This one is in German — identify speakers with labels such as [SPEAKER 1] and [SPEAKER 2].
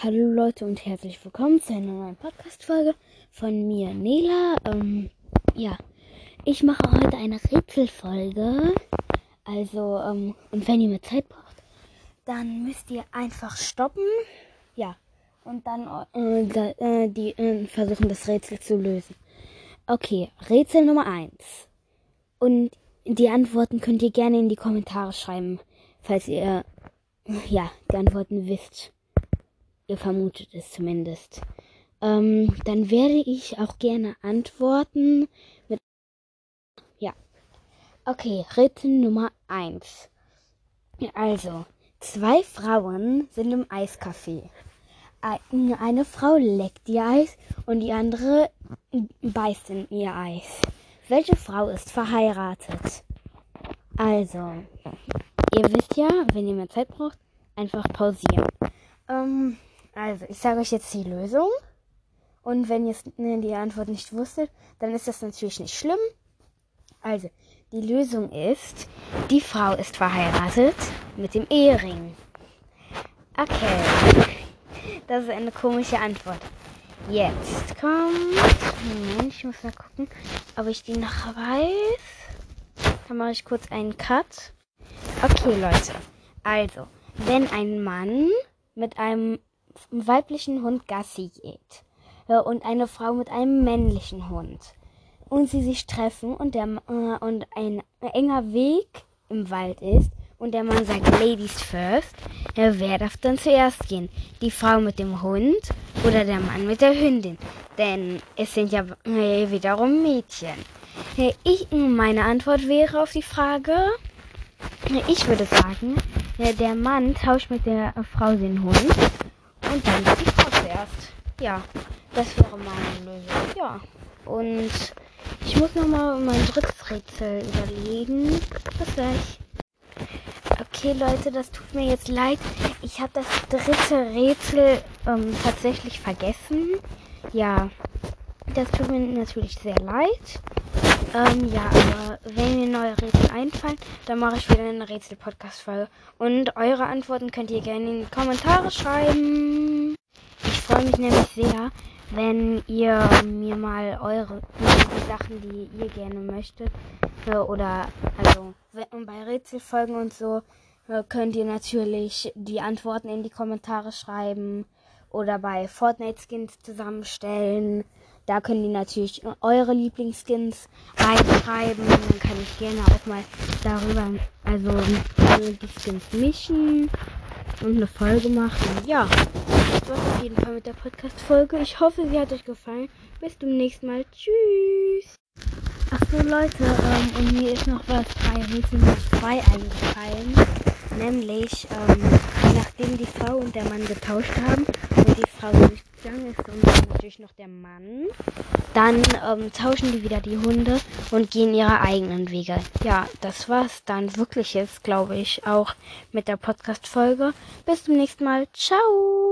[SPEAKER 1] Hallo Leute und herzlich willkommen zu einer neuen Podcast-Folge von mir, Nela. Ähm, ja, ich mache heute eine Rätselfolge. Also, ähm, und wenn ihr mir Zeit braucht, dann müsst ihr einfach stoppen. Ja, und dann äh, äh, die äh, versuchen, das Rätsel zu lösen. Okay, Rätsel Nummer 1. Und die Antworten könnt ihr gerne in die Kommentare schreiben, falls ihr, ja, die Antworten wisst. Ihr vermutet es zumindest. Ähm, dann werde ich auch gerne antworten mit. Ja. Okay, Rätsel Nummer 1. Also, zwei Frauen sind im Eiscafé. Eine Frau leckt ihr Eis und die andere beißt in ihr Eis. Welche Frau ist verheiratet? Also, ihr wisst ja, wenn ihr mehr Zeit braucht, einfach pausieren. Ähm, also, ich sage euch jetzt die Lösung. Und wenn ihr die Antwort nicht wusstet, dann ist das natürlich nicht schlimm. Also, die Lösung ist, die Frau ist verheiratet mit dem Ehering. Okay. Das ist eine komische Antwort. Jetzt kommt. Moment, ich muss mal gucken, ob ich die noch weiß. Dann mache ich kurz einen Cut. Okay, Leute. Also, wenn ein Mann mit einem weiblichen Hund Gassi geht und eine Frau mit einem männlichen Hund und sie sich treffen und der äh, und ein enger Weg im Wald ist und der Mann sagt Ladies first, ja, wer darf dann zuerst gehen? Die Frau mit dem Hund oder der Mann mit der Hündin? Denn es sind ja äh, wiederum Mädchen. Ich, meine Antwort wäre auf die Frage, ich würde sagen, der Mann tauscht mit der Frau den Hund und dann ist die Frau zuerst. Ja, das wäre meine Lösung. Ja. Und ich muss nochmal mein drittes Rätsel überlegen. Bis gleich. Okay, Leute, das tut mir jetzt leid. Ich habe das dritte Rätsel ähm, tatsächlich vergessen. Ja, das tut mir natürlich sehr leid. Ähm, ja, aber wenn mir neue Rätsel einfallen, dann mache ich wieder eine Rätsel-Podcast-Folge. Und eure Antworten könnt ihr gerne in die Kommentare schreiben. Ich freue mich nämlich sehr, wenn ihr mir mal eure die Sachen, die ihr gerne möchtet, äh, oder also bei Rätselfolgen und so, äh, könnt ihr natürlich die Antworten in die Kommentare schreiben oder bei Fortnite Skins zusammenstellen. Da können die natürlich eure Lieblingsskins reinschreiben. Dann kann ich gerne auch mal darüber, also die Skins mischen und eine Folge machen. Ja, das war's auf jeden Fall mit der Podcast-Folge. Ich hoffe, sie hat euch gefallen. Bis zum nächsten Mal. Tschüss. Achso, Leute, ähm, und mir ist noch was bei Rätsel 2 eingefallen. Nämlich, ähm, nachdem die Frau und der Mann getauscht haben und die Frau durchgegangen ist dann natürlich noch der Mann, dann ähm, tauschen die wieder die Hunde und gehen ihre eigenen Wege. Ja, das war's dann wirklich jetzt, glaube ich, auch mit der Podcast-Folge. Bis zum nächsten Mal. Ciao!